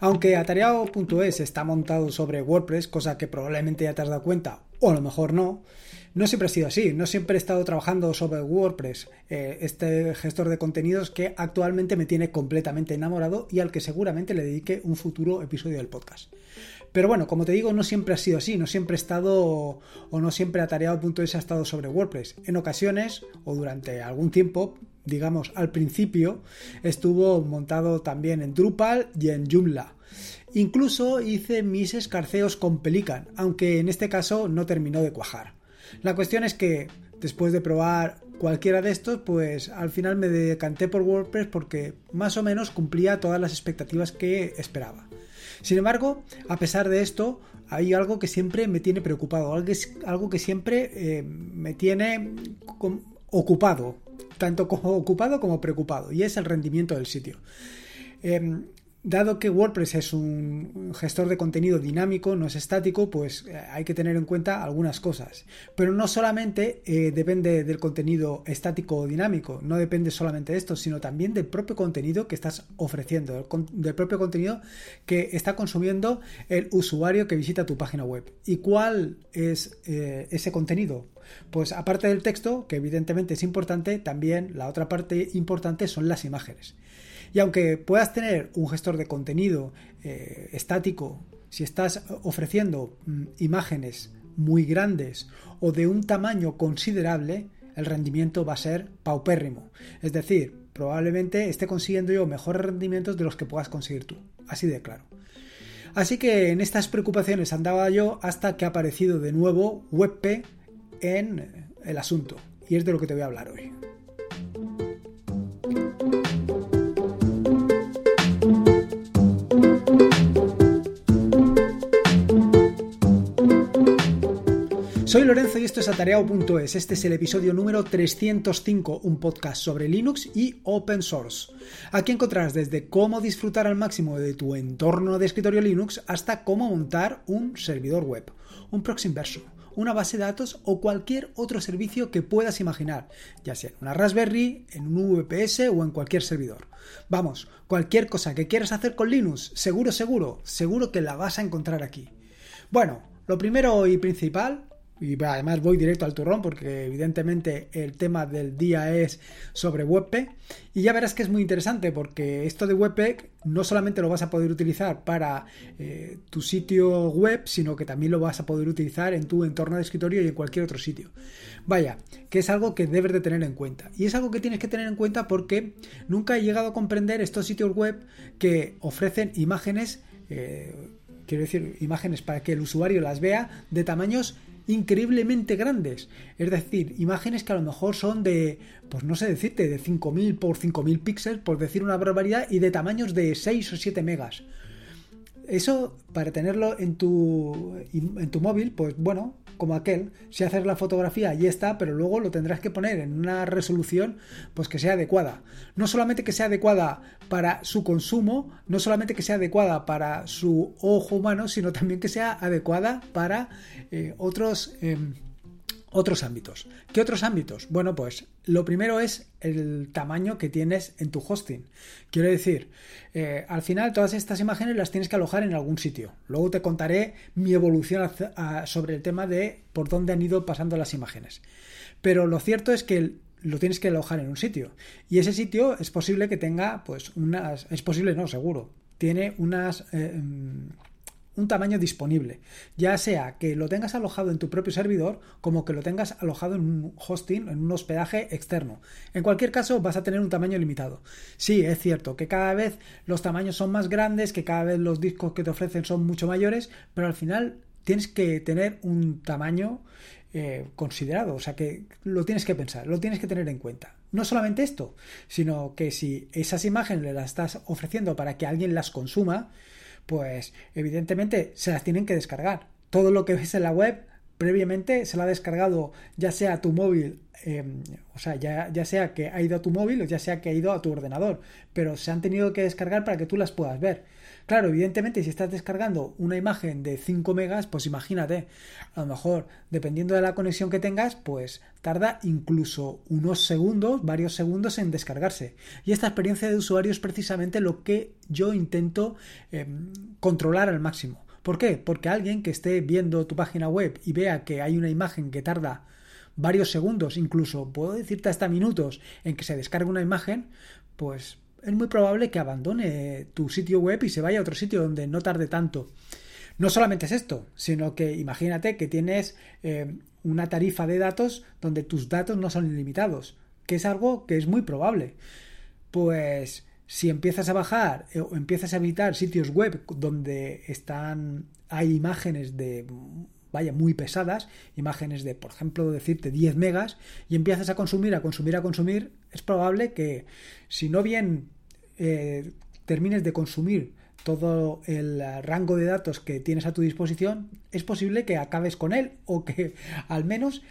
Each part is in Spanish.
Aunque atareado.es está montado sobre WordPress, cosa que probablemente ya te has dado cuenta, o a lo mejor no, no siempre ha sido así, no siempre he estado trabajando sobre WordPress, eh, este gestor de contenidos que actualmente me tiene completamente enamorado y al que seguramente le dedique un futuro episodio del podcast. Pero bueno, como te digo, no siempre ha sido así, no siempre he estado o no siempre atareado.es ha estado sobre WordPress. En ocasiones o durante algún tiempo, digamos al principio, estuvo montado también en Drupal y en Joomla. Incluso hice mis escarceos con Pelican, aunque en este caso no terminó de cuajar. La cuestión es que después de probar cualquiera de estos, pues al final me decanté por WordPress porque más o menos cumplía todas las expectativas que esperaba. Sin embargo, a pesar de esto, hay algo que siempre me tiene preocupado, algo que siempre eh, me tiene ocupado, tanto como ocupado como preocupado, y es el rendimiento del sitio. Em, Dado que WordPress es un gestor de contenido dinámico, no es estático, pues eh, hay que tener en cuenta algunas cosas. Pero no solamente eh, depende del contenido estático o dinámico, no depende solamente de esto, sino también del propio contenido que estás ofreciendo, del, propio contenido que está consumiendo el usuario que visita tu página web. ¿Y cuál es eh, ese contenido? Pues aparte del texto, que evidentemente es importante, también la otra parte importante son las imágenes. Y aunque puedas tener un gestor de contenido eh, estático, si estás ofreciendo mm, imágenes muy grandes o de un tamaño considerable, el rendimiento va a ser paupérrimo. Es decir, probablemente esté consiguiendo yo mejores rendimientos de los que puedas conseguir tú. Así de claro. Así que en estas preocupaciones andaba yo hasta que ha aparecido de nuevo WebP en el asunto. Y es de lo que te voy a hablar hoy. Soy Lorenzo y esto es atareado.es. Este es el episodio número 305, un podcast sobre Linux y Open Source. Aquí encontrarás desde cómo disfrutar al máximo de tu entorno de escritorio Linux hasta cómo montar un servidor web, un proxy una base de datos o cualquier otro servicio que puedas imaginar, ya sea en una Raspberry, en un VPS o en cualquier servidor. Vamos, cualquier cosa que quieras hacer con Linux, seguro, seguro, seguro que la vas a encontrar aquí. Bueno, lo primero y principal y además voy directo al turrón porque evidentemente el tema del día es sobre WebP y ya verás que es muy interesante porque esto de WebP no solamente lo vas a poder utilizar para eh, tu sitio web sino que también lo vas a poder utilizar en tu entorno de escritorio y en cualquier otro sitio. Vaya que es algo que debes de tener en cuenta. Y es algo que tienes que tener en cuenta porque nunca he llegado a comprender estos sitios web que ofrecen imágenes eh, quiero decir imágenes para que el usuario las vea de tamaños increíblemente grandes. Es decir, imágenes que a lo mejor son de, pues no sé decirte, de 5000 por 5000 píxeles, por decir una barbaridad, y de tamaños de 6 o 7 megas. Eso, para tenerlo en tu, en tu móvil, pues bueno, como aquel, si haces la fotografía y está, pero luego lo tendrás que poner en una resolución pues que sea adecuada. No solamente que sea adecuada para su consumo, no solamente que sea adecuada para su ojo humano, sino también que sea adecuada para eh, otros... Em, otros ámbitos. ¿Qué otros ámbitos? Bueno, pues lo primero es el tamaño que tienes en tu hosting. Quiero decir, eh, al final todas estas imágenes las tienes que alojar en algún sitio. Luego te contaré mi evolución sobre el tema de por dónde han ido pasando las imágenes. Pero lo cierto es que lo tienes que alojar en un sitio. Y ese sitio es posible que tenga, pues, unas. Es posible, no, seguro. Tiene unas. Eh, un tamaño disponible, ya sea que lo tengas alojado en tu propio servidor como que lo tengas alojado en un hosting, en un hospedaje externo. En cualquier caso vas a tener un tamaño limitado. Sí, es cierto que cada vez los tamaños son más grandes, que cada vez los discos que te ofrecen son mucho mayores, pero al final tienes que tener un tamaño eh, considerado, o sea que lo tienes que pensar, lo tienes que tener en cuenta. No solamente esto, sino que si esas imágenes las estás ofreciendo para que alguien las consuma, pues evidentemente se las tienen que descargar. Todo lo que ves en la web previamente se la ha descargado ya sea a tu móvil, em, o sea, ya, ya sea que ha ido a tu móvil o ya sea que ha ido a tu ordenador, pero se han tenido que descargar para que tú las puedas ver. Claro, evidentemente, si estás descargando una imagen de 5 megas, pues imagínate, a lo mejor, dependiendo de la conexión que tengas, pues tarda incluso unos segundos, varios segundos en descargarse. Y esta experiencia de usuario es precisamente lo que yo intento em, controlar al máximo. ¿Por qué? Porque alguien que esté viendo tu página web y vea que hay una imagen que tarda varios segundos, incluso puedo decirte hasta minutos en que se descargue una imagen, pues es muy probable que abandone tu sitio web y se vaya a otro sitio donde no tarde tanto. No solamente es esto, sino que imagínate que tienes eh, una tarifa de datos donde tus datos no son ilimitados, que es algo que es muy probable. Pues si empiezas a bajar eh, o empiezas a visitar sitios web donde están hay imágenes de vaya, muy pesadas, imágenes de, por ejemplo, decirte 10 megas, y empiezas a consumir, a consumir, a consumir, es probable que si no bien eh, termines de consumir todo el rango de datos que tienes a tu disposición, es posible que acabes con él o que al menos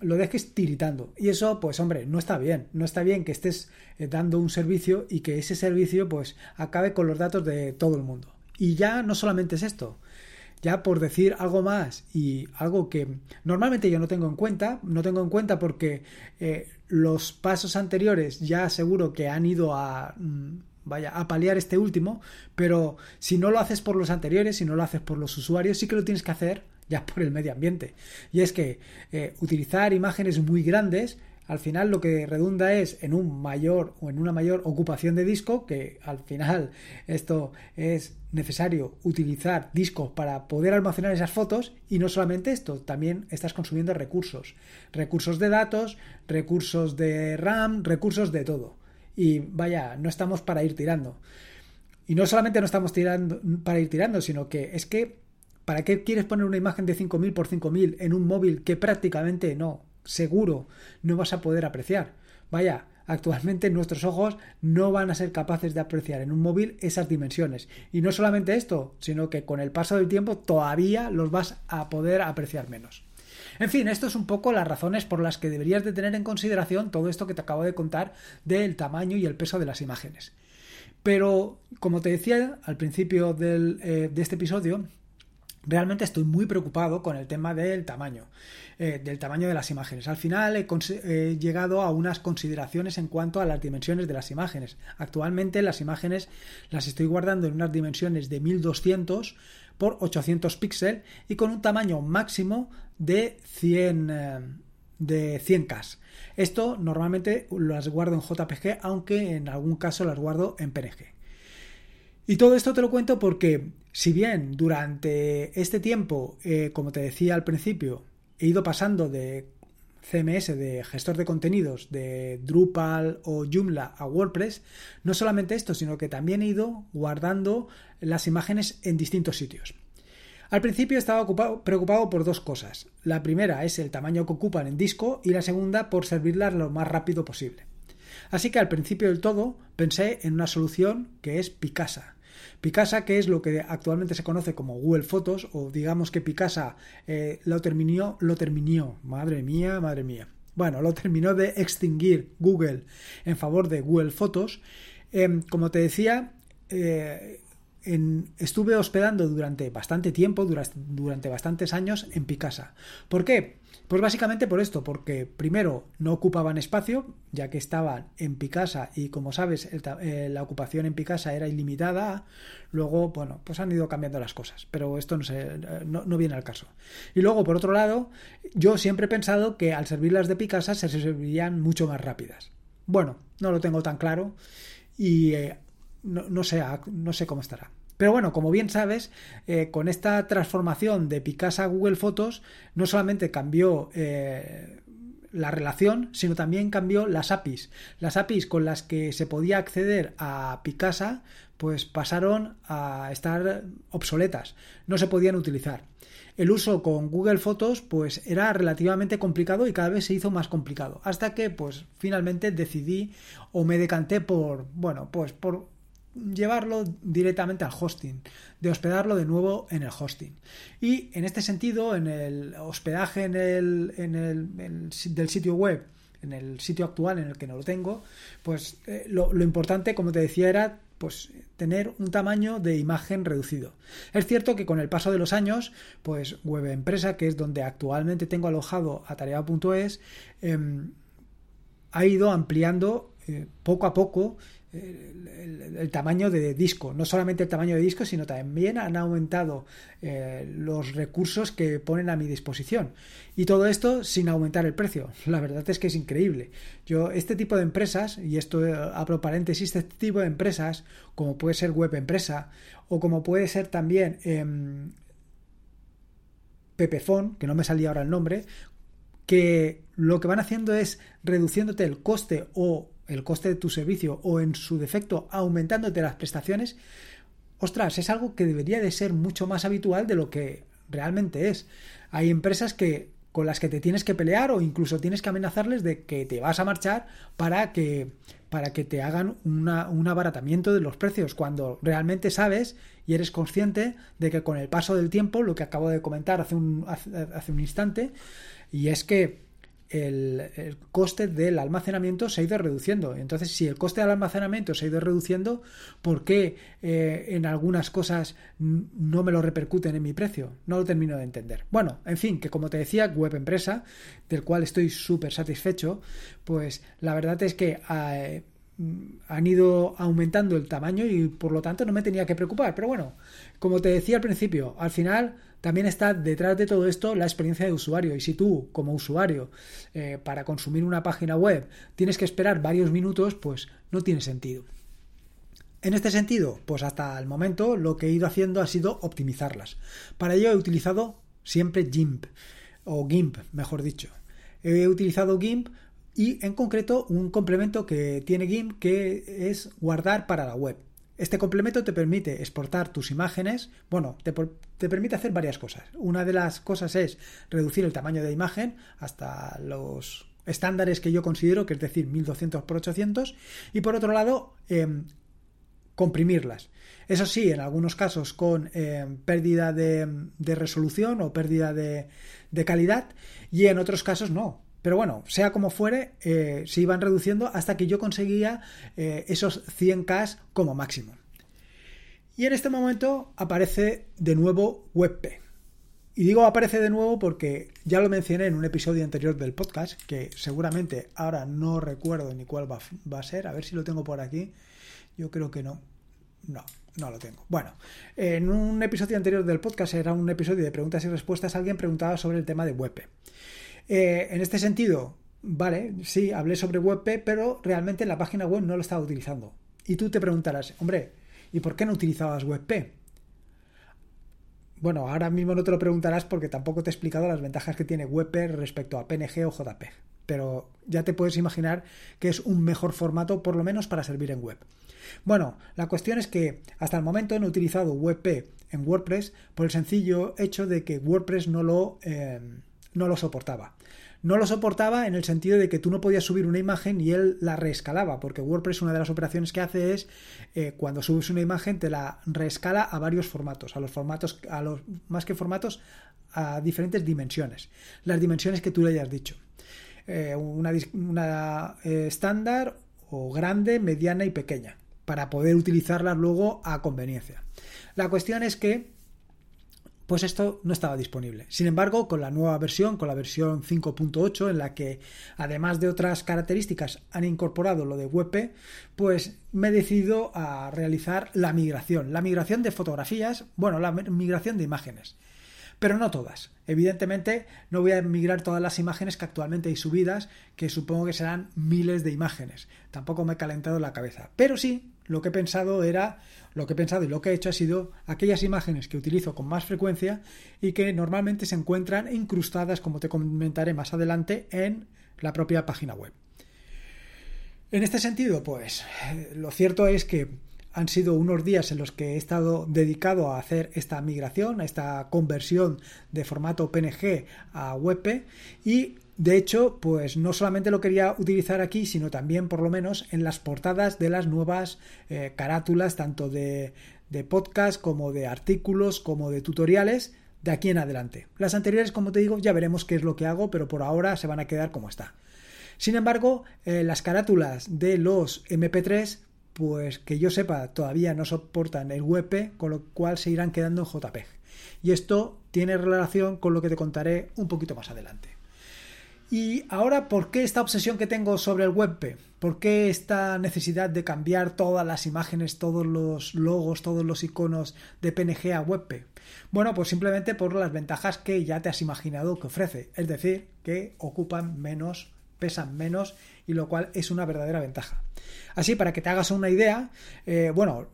lo dejes tiritando. Y eso, pues hombre, no está bien. No está bien que estés eh, dando un servicio y que ese servicio pues acabe con los datos de todo el mundo. Y ya no solamente es esto, ya por decir algo más y algo que normalmente yo no tengo en cuenta, no tengo en cuenta porque eh, los pasos anteriores ya seguro que han ido a... Mm, vaya, a paliar este último, pero si no lo haces por los anteriores, si no lo haces por los usuarios, sí que lo tienes que hacer ya por el medio ambiente. Y es que eh, utilizar imágenes muy grandes al final lo que redunda es en un mayor o en una mayor ocupación de disco, que al final esto es necesario utilizar discos para poder almacenar esas fotos y no solamente esto, también estás consumiendo recursos, recursos de datos, recursos de RAM, recursos de todo. Y vaya, no estamos para ir tirando. Y no solamente no estamos tirando para ir tirando, sino que es que ¿para qué quieres poner una imagen de 5000 por 5000 en un móvil que prácticamente no seguro no vas a poder apreciar. Vaya, actualmente nuestros ojos no van a ser capaces de apreciar en un móvil esas dimensiones. Y no solamente esto, sino que con el paso del tiempo todavía los vas a poder apreciar menos. En fin, esto es un poco las razones por las que deberías de tener en consideración todo esto que te acabo de contar del tamaño y el peso de las imágenes. Pero, como te decía al principio eh, de este episodio, realmente estoy muy preocupado con el tema del tamaño, eh, del tamaño de las imágenes. Al final he, llegado a unas consideraciones en cuanto a las dimensiones de las imágenes. Actualmente las imágenes las estoy guardando en unas dimensiones de 1200 por 800 píxeles y con un tamaño máximo de 100 eh, de 100K. Esto normalmente las guardo en JPG, aunque en algún caso las guardo en PNG. Y todo esto te lo cuento porque, si bien durante este tiempo, eh, como te decía al principio, he ido pasando de CMS, de gestor de contenidos, de Drupal o Joomla a WordPress, no solamente esto, sino que también he ido guardando las imágenes en distintos sitios. Al principio estaba preocupado por dos cosas. La primera es el tamaño que ocupan en disco y la segunda por servirlas lo más rápido posible. Así que al principio del todo pensé en una solución que es Picasa. Picasa, que es lo que actualmente se conoce como Google Fotos, o digamos que Picasa eh, lo terminó, lo terminó, madre mía, madre mía. Bueno, lo terminó de extinguir Google en favor de Google Fotos. Em, como te decía, eh, estuve hospedando durante bastante tiempo, durante, durante bastantes años en Picasa. ¿Por qué? Pues básicamente por esto, porque primero no ocupaban espacio, ya que estaban en Picasa y como sabes eh, la ocupación en Picasa era ilimitada, luego, bueno, pues han ido cambiando las cosas, pero esto no, se, no, viene al caso. Y luego, por otro lado, yo siempre he pensado que al servirlas de Picasa se servirían mucho más rápidas. Bueno, no lo tengo tan claro y eh, no, no, no sé cómo estará. Pero bueno, como bien sabes, eh, con esta transformación de Picasa a Google Fotos, no solamente cambió eh, la relación, sino también cambió las APIs. Las APIs con las que se podía acceder a Picasa, pues pasaron a estar obsoletas, no se podían utilizar. El uso con Google Fotos pues era relativamente complicado y cada vez se hizo más complicado, hasta que pues finalmente decidí o me decanté por, bueno, pues por llevarlo directamente al hosting, de hospedarlo de nuevo en el hosting. Y en este sentido, en el hospedaje en el, en el, del sitio web, en el sitio actual en el que no lo tengo, pues eh, lo, importante, como te decía, era pues tener un tamaño de imagen reducido. Es cierto que con el paso de los años, pues Web Empresa, que es donde actualmente tengo alojado atareado.es, em, ha ido ampliando eh, poco a poco el, tamaño de disco. No solamente el tamaño de disco, sino también han aumentado eh, los recursos que ponen a mi disposición. Y todo esto sin aumentar el precio. La verdad es que es increíble. Yo, este tipo de empresas, y esto eh, abro paréntesis, este tipo de empresas, como puede ser Web Empresa, o como puede ser también eh, Pepefon, que no me salía ahora el nombre, que lo que van haciendo es reduciéndote el coste o el coste de tu servicio o en su defecto aumentándote las prestaciones, ostras, es algo que debería de ser mucho más habitual de lo que realmente es. Hay empresas que con las que te tienes que pelear o incluso tienes que amenazarles de que te vas a marchar para que para que te hagan un abaratamiento de los precios cuando realmente sabes y eres consciente de que con el paso del tiempo, lo que acabo de comentar hace un, hace un instante, y es que el, coste del almacenamiento se ha ido reduciendo. Entonces, si el coste del almacenamiento se ha ido reduciendo, ¿por qué eh, en algunas cosas no me lo repercuten en mi precio? No lo termino de entender. Bueno, en fin, que como te decía, web empresa, del cual estoy súper satisfecho, pues la verdad es que... Eh, han ido aumentando el tamaño y por lo tanto no me tenía que preocupar. Pero bueno, como te decía al principio, al final también está detrás de todo esto la experiencia de usuario. Y si tú, como usuario, eh, para consumir una página web tienes que esperar varios minutos, pues no tiene sentido. En este sentido, pues hasta el momento lo que he ido haciendo ha sido optimizarlas. Para ello he utilizado siempre GIMP, o GIMP, mejor dicho. He utilizado GIMP y en concreto un complemento que tiene GIMP que es guardar para la web. Este complemento te permite exportar tus imágenes, bueno, te, permite hacer varias cosas. Una de las cosas es reducir el tamaño de imagen hasta los estándares que yo considero, que es decir, 1200 por 800, y por otro lado, em, comprimirlas. Eso sí, en algunos casos con em, pérdida de, resolución o pérdida de, de calidad, y en otros casos no. Pero bueno, sea como fuere, eh, se iban reduciendo hasta que yo conseguía eh, esos 100K como máximo. Y en este momento aparece de nuevo WebP. Y digo aparece de nuevo porque ya lo mencioné en un episodio anterior del podcast, que seguramente ahora no recuerdo ni cuál va, va a ser. A ver si lo tengo por aquí. Yo creo que no. No, no lo tengo. Bueno, en un episodio anterior del podcast era un episodio de preguntas y respuestas. Alguien preguntaba sobre el tema de WebP. Eh, en este sentido, vale, sí, hablé sobre WebP, pero realmente la página web no lo estaba utilizando. Y tú te preguntarás, hombre, ¿y por qué no utilizabas WebP? Bueno, ahora mismo no te lo preguntarás porque tampoco te he explicado las ventajas que tiene WebP respecto a PNG o JPEG. Pero ya te puedes imaginar que es un mejor formato, por lo menos para servir en web. Bueno, la cuestión es que hasta el momento no he utilizado WebP en WordPress por el sencillo hecho de que WordPress no lo, eh, no lo soportaba. No lo soportaba en el sentido de que tú no podías subir una imagen y él la reescalaba, porque WordPress una de las operaciones que hace es eh, cuando subes una imagen te la reescala a varios formatos, a los formatos, a los más que formatos, a diferentes dimensiones, las dimensiones que tú le hayas dicho. Eh, una, eh, estándar o grande, mediana y pequeña, para poder utilizarla luego a conveniencia. La cuestión es que pues esto no estaba disponible. Sin embargo, con la nueva versión, con la versión 5.8, en la que además de otras características han incorporado lo de WebP, pues me he decidido a realizar la migración. La migración de fotografías, bueno, la migración de imágenes. Pero no todas. Evidentemente, no voy a migrar todas las imágenes que actualmente hay subidas, que supongo que serán miles de imágenes. Tampoco me he calentado la cabeza. Pero sí lo que he pensado era, lo que pensado y lo que he hecho ha sido aquellas imágenes que utilizo con más frecuencia y que normalmente se encuentran incrustadas, como te comentaré más adelante, en la propia página web. En este sentido, pues lo cierto es que han sido unos días en los que he estado dedicado a hacer esta migración, a esta conversión de formato PNG a WebP y de hecho, pues no solamente lo quería utilizar aquí, sino también, por lo menos, en las portadas de las nuevas eh, carátulas, tanto de, de podcast como de artículos, como de tutoriales, de aquí en adelante. Las anteriores, como te digo, ya veremos qué es lo que hago, pero por ahora se van a quedar como está. Sin embargo, eh, las carátulas de los MP3, pues que yo sepa, todavía no soportan el WebP, con lo cual se irán quedando en JPEG. Y esto tiene relación con lo que te contaré un poquito más adelante. Y ahora, ¿por qué esta obsesión que tengo sobre el WebP? ¿Por qué esta necesidad de cambiar todas las imágenes, todos los logos, todos los iconos de PNG a WebP? Bueno, pues simplemente por las ventajas que ya te has imaginado que ofrece, es decir, que ocupan menos, pesan menos y lo cual es una verdadera ventaja. Así, para que te hagas una idea, eh, bueno,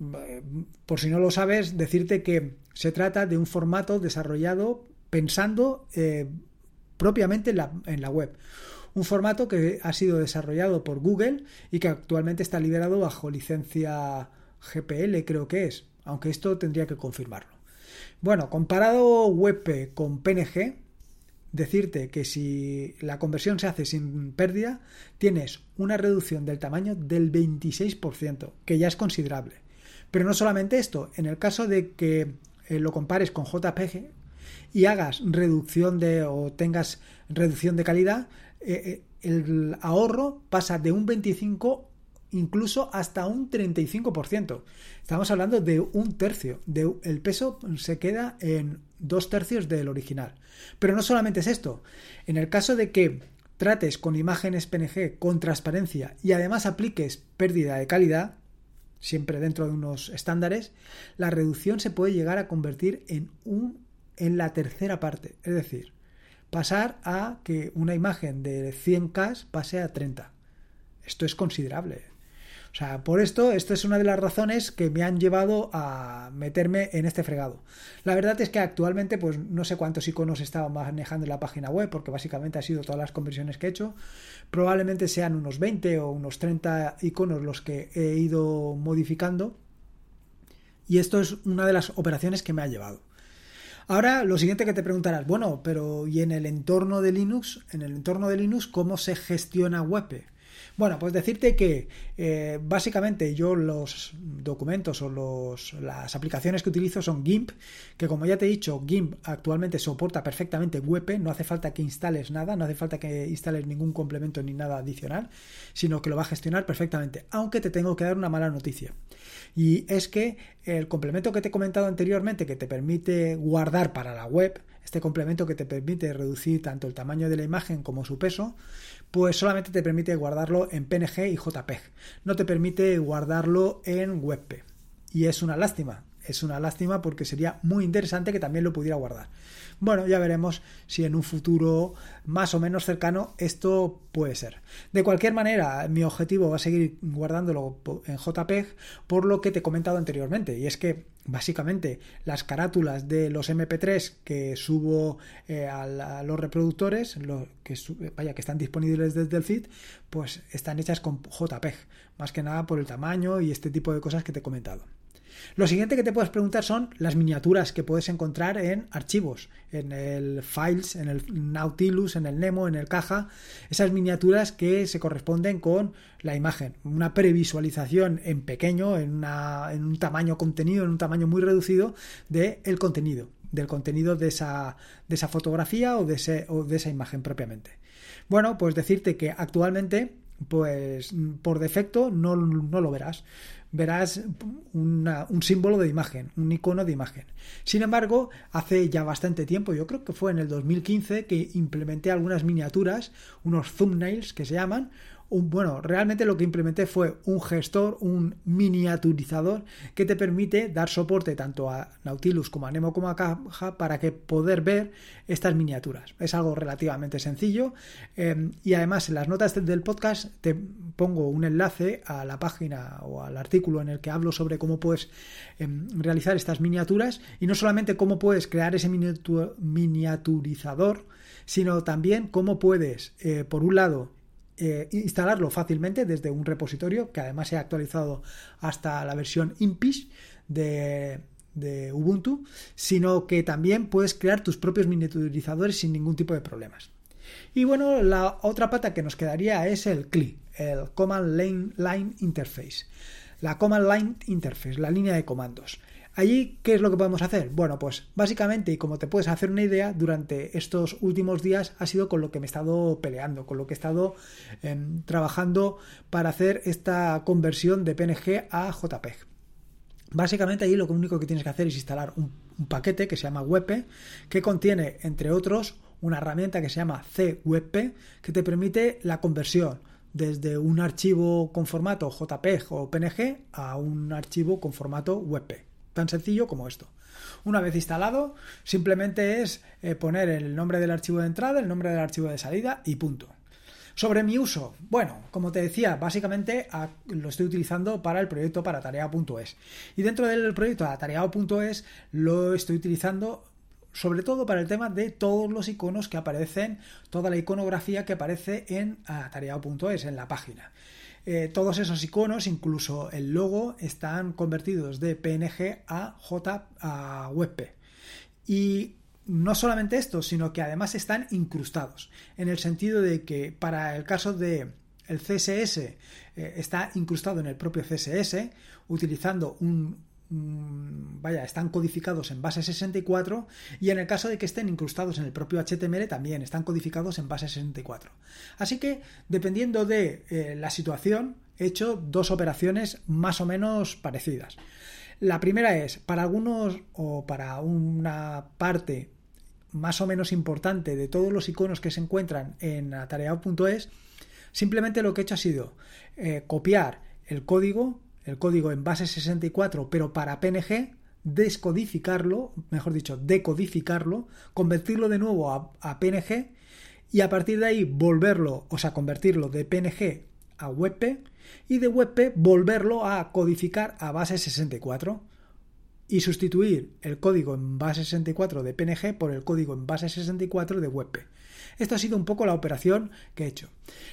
por si no lo sabes, decirte que se trata de un formato desarrollado pensando eh, propiamente en la, web. Un formato que ha sido desarrollado por Google y que actualmente está liberado bajo licencia GPL, creo que es, aunque esto tendría que confirmarlo. Bueno, comparado WebP con PNG, decirte que si la conversión se hace sin pérdida, tienes una reducción del tamaño del 26%, que ya es considerable. Pero no solamente esto, en el caso de que eh, lo compares con JPG, y hagas reducción de o tengas reducción de calidad, eh, eh, el ahorro pasa de un 25 incluso hasta un 35%. Estamos hablando de un tercio. De, el peso se queda en dos tercios del original. Pero no solamente es esto. En el caso de que trates con imágenes PNG con transparencia y además apliques pérdida de calidad, siempre dentro de unos estándares, la reducción se puede llegar a convertir en un en la tercera parte. Es decir, pasar a que una imagen de 100K pase a 30. Esto es considerable. O sea, por esto, esta es una de las razones que me han llevado a meterme en este fregado. La verdad es que actualmente, pues no sé cuántos iconos estaba manejando en la página web, porque básicamente ha sido todas las conversiones que he hecho. Probablemente sean unos 20 o unos 30 iconos los que he ido modificando. Y esto es una de las operaciones que me ha llevado. Ahora, lo siguiente que te preguntarás, bueno, pero ¿y en el entorno de Linux? En el entorno de Linux, ¿cómo se gestiona WebP? Bueno, pues decirte que eh, básicamente yo los documentos o las aplicaciones que utilizo son GIMP, que como ya te he dicho, GIMP actualmente soporta perfectamente WebP, no hace falta que instales nada, no hace falta que instales ningún complemento ni nada adicional, sino que lo va a gestionar perfectamente, aunque te tengo que dar una mala noticia. Y es que el complemento que te he comentado anteriormente, que te permite guardar para la web, este complemento que te permite reducir tanto el tamaño de la imagen como su peso, pues solamente te permite guardarlo en PNG y JPEG. No te permite guardarlo en WebP. Y es una lástima. Es una lástima porque sería muy interesante que también lo pudiera guardar. Bueno, ya veremos si en un futuro más o menos cercano esto puede ser. De cualquier manera, mi objetivo va a seguir guardándolo en JPEG por lo que te he comentado anteriormente. Y es que básicamente las carátulas de los MP3 que subo eh, a, los reproductores, que, vaya, que están disponibles desde el feed, pues están hechas con JPEG. Más que nada por el tamaño y este tipo de cosas que te he comentado. Lo siguiente que te puedes preguntar son las miniaturas que puedes encontrar en archivos, en el Files, en el Nautilus, en el Nemo, en el Caja, esas miniaturas que se corresponden con la imagen, una previsualización en pequeño, en, un tamaño contenido, en un tamaño muy reducido del el contenido, del contenido de esa, de esa fotografía o de, o de esa imagen propiamente. Bueno, pues decirte que actualmente pues por defecto no, no, lo verás verás un símbolo de imagen, un icono de imagen. Sin embargo, hace ya bastante tiempo, yo creo que fue en el 2015, que implementé algunas miniaturas, unos thumbnails que se llaman, bueno, realmente lo que implementé fue un gestor, un miniaturizador que te permite dar soporte tanto a Nautilus como a Nemo como a Caja para que poder ver estas miniaturas. Es algo relativamente sencillo em, y además en las notas del podcast te pongo un enlace a la página o al artículo en el que hablo sobre cómo puedes em, realizar estas miniaturas y no solamente cómo puedes crear ese miniaturizador, sino también cómo puedes, eh, por un lado, eh, instalarlo fácilmente desde un repositorio que además se ha actualizado hasta la versión Impish de, de Ubuntu, sino que también puedes crear tus propios miniaturizadores sin ningún tipo de problemas. Y bueno, la otra pata que nos quedaría es el CLI, el Command Line, Line Interface. La Command Line Interface, la línea de comandos. Allí, ¿qué es lo que podemos hacer? Bueno, pues básicamente, y como te puedes hacer una idea, durante estos últimos días ha sido con lo que me he estado peleando, con lo que he estado em, trabajando para hacer esta conversión de PNG a JPEG. Básicamente allí lo único que tienes que hacer es instalar un, paquete que se llama WebP, que contiene, entre otros, una herramienta que se llama CWebP, que te permite la conversión desde un archivo con formato JPEG o PNG a un archivo con formato WebP. Tan sencillo como esto. Una vez instalado, simplemente es eh, poner el nombre del archivo de entrada, el nombre del archivo de salida y punto. Sobre mi uso, bueno, como te decía, básicamente lo estoy utilizando para el proyecto para tarea.es. Y dentro del proyecto atareado.es lo estoy utilizando sobre todo para el tema de todos los iconos que aparecen, toda la iconografía que aparece en atareado.es, en la página. Eh, todos esos iconos, incluso el logo, están convertidos de PNG a J a WebP. Y no solamente esto, sino que además están incrustados, en el sentido de que para el caso de el CSS eh, está incrustado en el propio CSS utilizando un, vaya, están codificados en base 64 y en el caso de que estén incrustados en el propio HTML también están codificados en base 64. Así que, dependiendo de eh, la situación, he hecho dos operaciones más o menos parecidas. La primera es, para algunos o para una parte más o menos importante de todos los iconos que se encuentran en atareado.es, simplemente lo que he hecho ha sido eh, copiar el código el código en base 64, pero para PNG, descodificarlo, mejor dicho, decodificarlo, convertirlo de nuevo a, PNG y a partir de ahí volverlo, o sea, convertirlo de PNG a WebP y de WebP volverlo a codificar a base 64 y sustituir el código en base 64 de PNG por el código en base 64 de WebP. Esta ha sido un poco la operación que he hecho.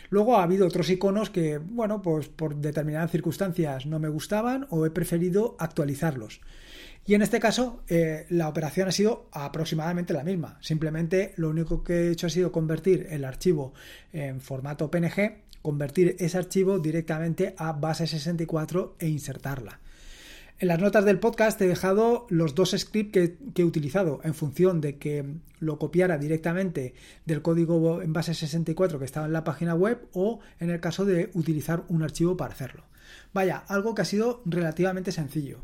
Luego ha habido otros iconos que, bueno, pues por determinadas circunstancias no me gustaban o he preferido actualizarlos. Y en este caso, eh, la operación ha sido aproximadamente la misma. Simplemente lo único que he hecho ha sido convertir el archivo en formato PNG, convertir ese archivo directamente a base 64 e insertarla. En las notas del podcast he dejado los dos scripts que, he utilizado en función de que lo copiara directamente del código en base 64 que estaba en la página web o en el caso de utilizar un archivo para hacerlo. Vaya, algo que ha sido relativamente sencillo.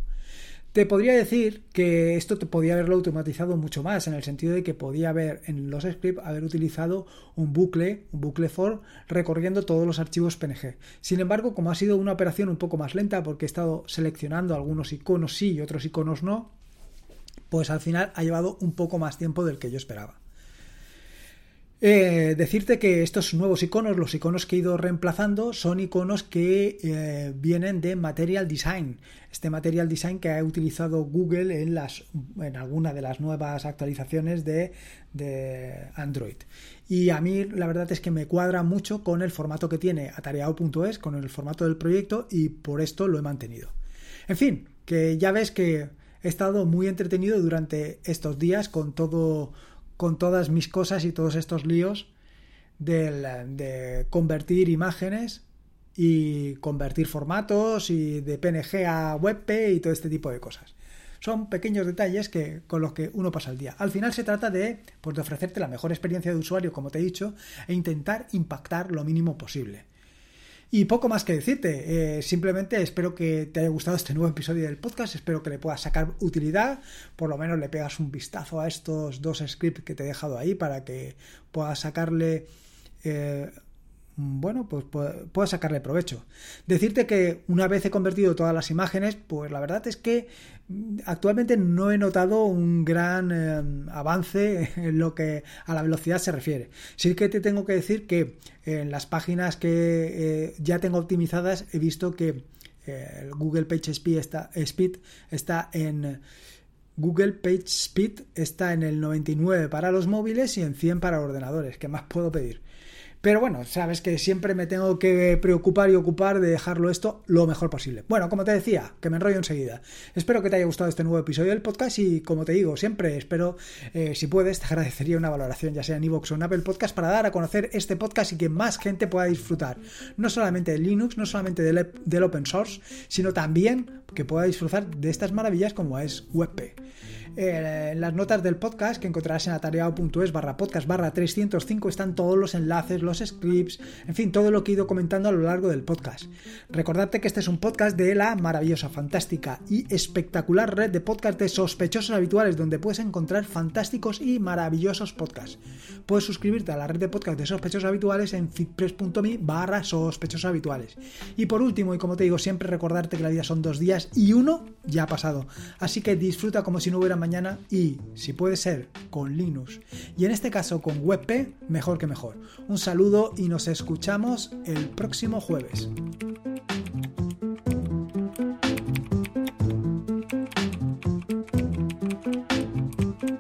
Te podría decir que esto te podía haberlo automatizado mucho más, en el sentido de que podía haber en los scripts haber utilizado un bucle, un bucle for, recorriendo todos los archivos PNG. Sin embargo, como ha sido una operación un poco más lenta, porque he estado seleccionando algunos iconos sí y otros iconos no, pues al final ha llevado un poco más tiempo del que yo esperaba. Eh, decirte que estos nuevos iconos, los iconos que he ido reemplazando, son iconos que eh, vienen de Material Design. Este Material Design que ha utilizado Google en, las, en alguna de las nuevas actualizaciones de, de Android. Y a mí la verdad es que me cuadra mucho con el formato que tiene atareado.es, con el formato del proyecto y por esto lo he mantenido. En fin, que ya ves que he estado muy entretenido durante estos días con todo con todas mis cosas y todos estos líos de convertir imágenes y convertir formatos y de PNG a WebP y todo este tipo de cosas. Son pequeños detalles que, con los que uno pasa el día. Al final se trata de, pues, de ofrecerte la mejor experiencia de usuario, como te he dicho, e intentar impactar lo mínimo posible. Y poco más que decirte, eh, simplemente espero que te haya gustado este nuevo episodio del podcast, espero que le puedas sacar utilidad, por lo menos le pegas un vistazo a estos dos scripts que te he dejado ahí para que puedas sacarle... Eh, bueno, pues puedas sacarle provecho. Decirte que una vez he convertido todas las imágenes, pues la verdad es que actualmente no he notado un gran eh, avance en lo que a la velocidad se refiere. Sí que te tengo que decir que en las páginas que eh, ya tengo optimizadas he visto que eh, el Google Page Speed está, Speed está en Google Page Speed está en el 99 para los móviles y en 100 para ordenadores. ¿Qué más puedo pedir? Pero bueno, sabes que siempre me tengo que preocupar y ocupar de dejarlo esto lo mejor posible. Bueno, como te decía, que me enrollo enseguida. Espero que te haya gustado este nuevo episodio del podcast y como te digo, siempre espero, eh, si puedes, te agradecería una valoración, ya sea en iVoox o en Apple Podcast, para dar a conocer este podcast y que más gente pueda disfrutar. No solamente de Linux, no solamente del, del open source, sino también que pueda disfrutar de estas maravillas como es WebP. Eh, en las notas del podcast que encontrarás en atareado.es barra podcast barra 305 están todos los enlaces, los scripts, en fin, todo lo que he ido comentando a lo largo del podcast. Recordarte que este es un podcast de la maravillosa, fantástica y espectacular red de podcast de sospechosos habituales donde puedes encontrar fantásticos y maravillosos podcasts. Puedes suscribirte a la red de podcast de sospechosos habituales en fitpress.me barra sospechosos habituales. Y por último, y como te digo, siempre recordarte que la vida son dos días y uno ya ha pasado. Así que disfruta como si no hubiera mañana y, si puede ser, con Linux. Y en este caso con WebP, mejor que mejor. Un saludo y nos escuchamos el próximo jueves.